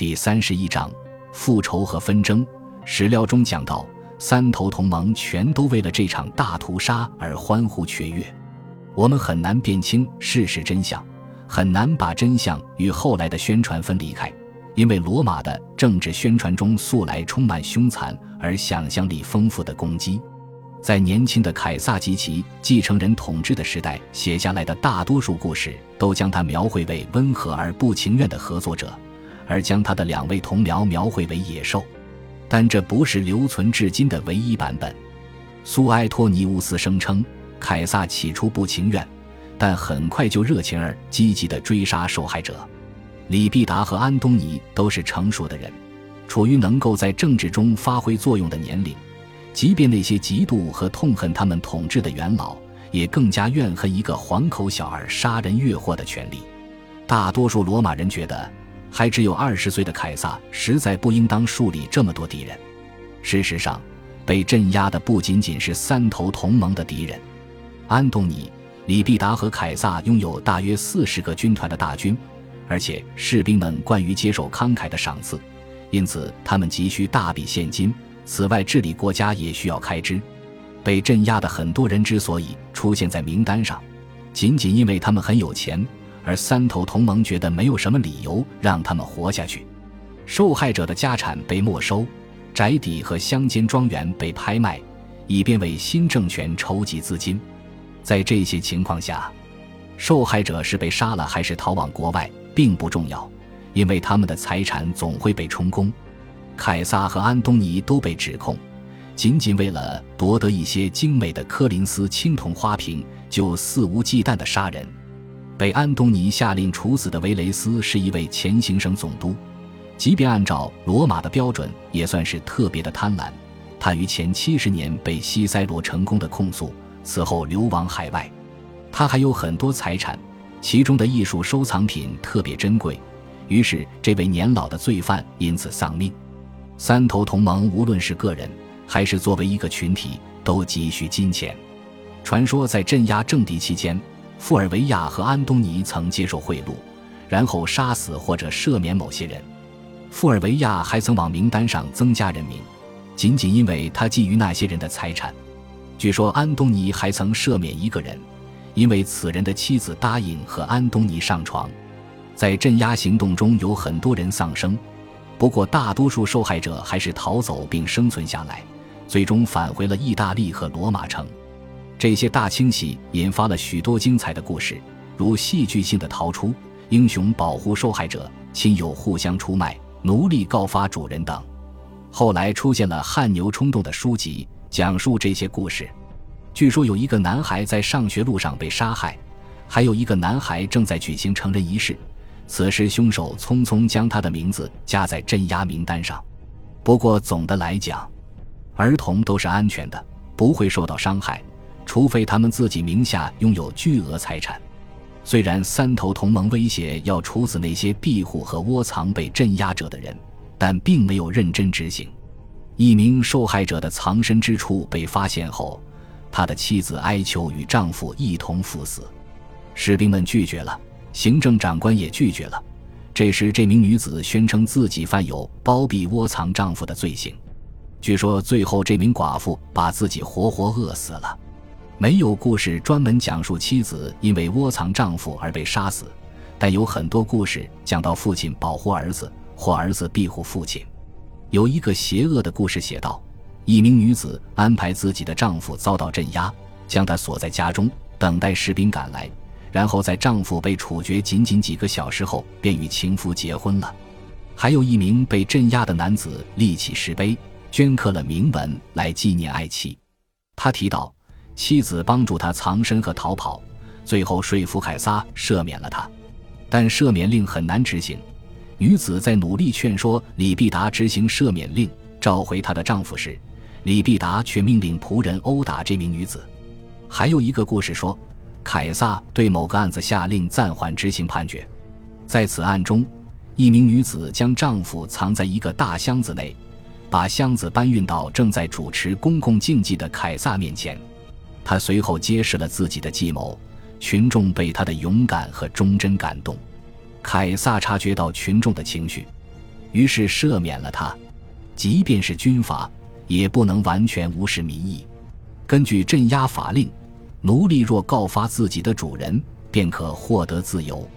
第三十一章复仇和纷争。史料中讲到，三头同盟全都为了这场大屠杀而欢呼雀跃。我们很难辨清事实真相，很难把真相与后来的宣传分离开，因为罗马的政治宣传中素来充满凶残而想象力丰富的攻击。在年轻的凯撒及其继承人统治的时代写下来的大多数故事，都将他描绘为温和而不情愿的合作者，而将他的两位同僚描绘为野兽。但这不是留存至今的唯一版本。苏埃托尼乌斯声称，凯撒起初不情愿，但很快就热情而积极地追杀受害者。李必达和安东尼都是成熟的人，处于能够在政治中发挥作用的年龄。即便那些嫉妒和痛恨他们统治的元老，也更加怨恨一个黄口小儿杀人越货的权利。大多数罗马人觉得，还只有二十岁的凯撒实在不应当树立这么多敌人。事实上，被镇压的不仅仅是三头同盟的敌人，安东尼、李必达和凯撒拥有大约四十个军团的大军，而且士兵们惯于接受慷慨的赏赐，因此他们急需大笔现金。此外，治理国家也需要开支。被镇压的很多人之所以出现在名单上，仅仅因为他们很有钱，而三头同盟觉得没有什么理由让他们活下去。受害者的家产被没收，宅邸和乡间庄园被拍卖，以便为新政权筹集资金。在这些情况下，受害者是被杀了还是逃往国外并不重要，因为他们的财产总会被充公。凯撒和安东尼都被指控，仅仅为了夺得一些精美的科林斯青铜花瓶，就肆无忌惮地杀人。被安东尼下令处死的维雷斯是一位前行省总督，即便按照罗马的标准，也算是特别的贪婪。他于前七十年被西塞罗成功的控诉，此后流亡海外。他还有很多财产，其中的艺术收藏品特别珍贵，于是这位年老的罪犯因此丧命。三头同盟无论是个人还是作为一个群体，都急需金钱。传说在镇压政敌期间，富尔维亚和安东尼曾接受贿赂，然后杀死或者赦免某些人。富尔维亚还曾往名单上增加人名，仅仅因为他觊觎那些人的财产。据说安东尼还曾赦免一个人，因为此人的妻子答应和安东尼上床。在镇压行动中，有很多人丧生。不过，大多数受害者还是逃走并生存下来，最终返回了意大利和罗马城。这些大清洗引发了许多精彩的故事，如戏剧性的逃出、英雄保护受害者、亲友互相出卖、奴隶告发主人等。后来出现了汗牛充栋的书籍，讲述这些故事。据说有一个男孩在上学路上被杀害，还有一个男孩正在举行成人仪式。此时，凶手匆匆将他的名字加在镇压名单上。不过，总的来讲，儿童都是安全的，不会受到伤害，除非他们自己名下拥有巨额财产。虽然三头同盟威胁要处死那些庇护和窝藏被镇压者的人，但并没有认真执行。一名受害者的藏身之处被发现后，他的妻子哀求与丈夫一同赴死，士兵们拒绝了。行政长官也拒绝了。这时，这名女子宣称自己犯有包庇窝藏丈夫的罪行。据说，最后这名寡妇把自己活活饿死了。没有故事专门讲述妻子因为窝藏丈夫而被杀死，但有很多故事讲到父亲保护儿子或儿子庇护父亲。有一个邪恶的故事写道：一名女子安排自己的丈夫遭到镇压，将他锁在家中，等待士兵赶来。然后在丈夫被处决仅仅几个小时后，便与情夫结婚了。还有一名被镇压的男子立起石碑，镌刻了铭文来纪念爱妻。他提到，妻子帮助他藏身和逃跑，最后说服凯撒赦免了他。但赦免令很难执行。女子在努力劝说李必达执行赦免令，召回她的丈夫时，李必达却命令仆人殴打这名女子。还有一个故事说。凯撒对某个案子下令暂缓执行判决，在此案中，一名女子将丈夫藏在一个大箱子内，把箱子搬运到正在主持公共竞技的凯撒面前。他随后揭示了自己的计谋，群众被他的勇敢和忠贞感动。凯撒察觉到群众的情绪，于是赦免了他。即便是军阀，也不能完全无视民意。根据镇压法令，奴隶若告发自己的主人，便可获得自由。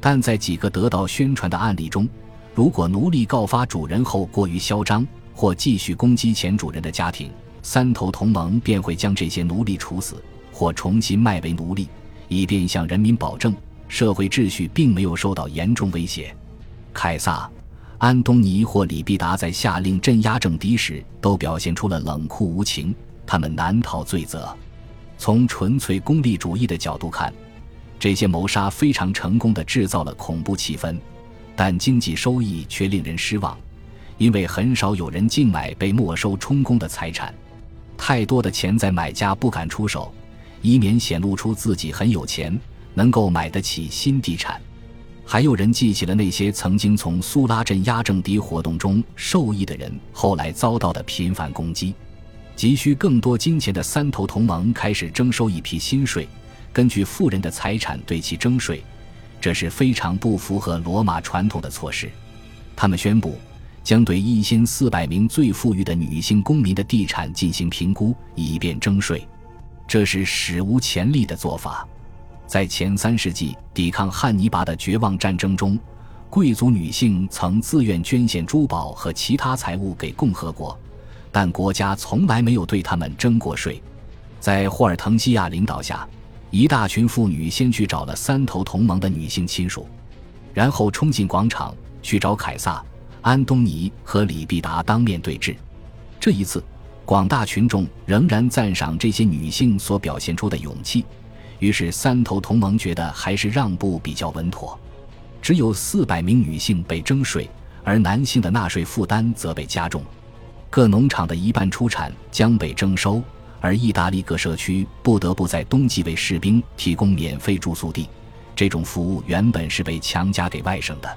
但在几个得到宣传的案例中，如果奴隶告发主人后过于嚣张，或继续攻击前主人的家庭，三头同盟便会将这些奴隶处死，或重新卖为奴隶，以便向人民保证社会秩序并没有受到严重威胁。凯撒。安东尼或李必达在下令镇压政敌时，都表现出了冷酷无情。他们难逃罪责。从纯粹功利主义的角度看，这些谋杀非常成功的制造了恐怖气氛，但经济收益却令人失望，因为很少有人竞买被没收充公的财产。太多的潜在买家不敢出手，以免显露出自己很有钱，能够买得起新地产。还有人记起了那些曾经从苏拉镇压政敌活动中受益的人，后来遭到的频繁攻击。急需更多金钱的三头同盟开始征收一批新税，根据富人的财产对其征税，这是非常不符合罗马传统的措施。他们宣布将对一千四百名最富裕的女性公民的地产进行评估，以便征税。这是史无前例的做法。在前三世纪抵抗汉尼拔的绝望战争中，贵族女性曾自愿捐献珠宝和其他财物给共和国，但国家从来没有对他们征过税。在霍尔滕西亚领导下，一大群妇女先去找了三头同盟的女性亲属，然后冲进广场去找凯撒、安东尼和李必达当面对质。这一次，广大群众仍然赞赏这些女性所表现出的勇气。于是，三头同盟觉得还是让步比较稳妥。只有四百名女性被征税，而男性的纳税负担则被加重。各农场的一半出产将被征收，而意大利各社区不得不在冬季为士兵提供免费住宿地。这种服务原本是被强加给外省的。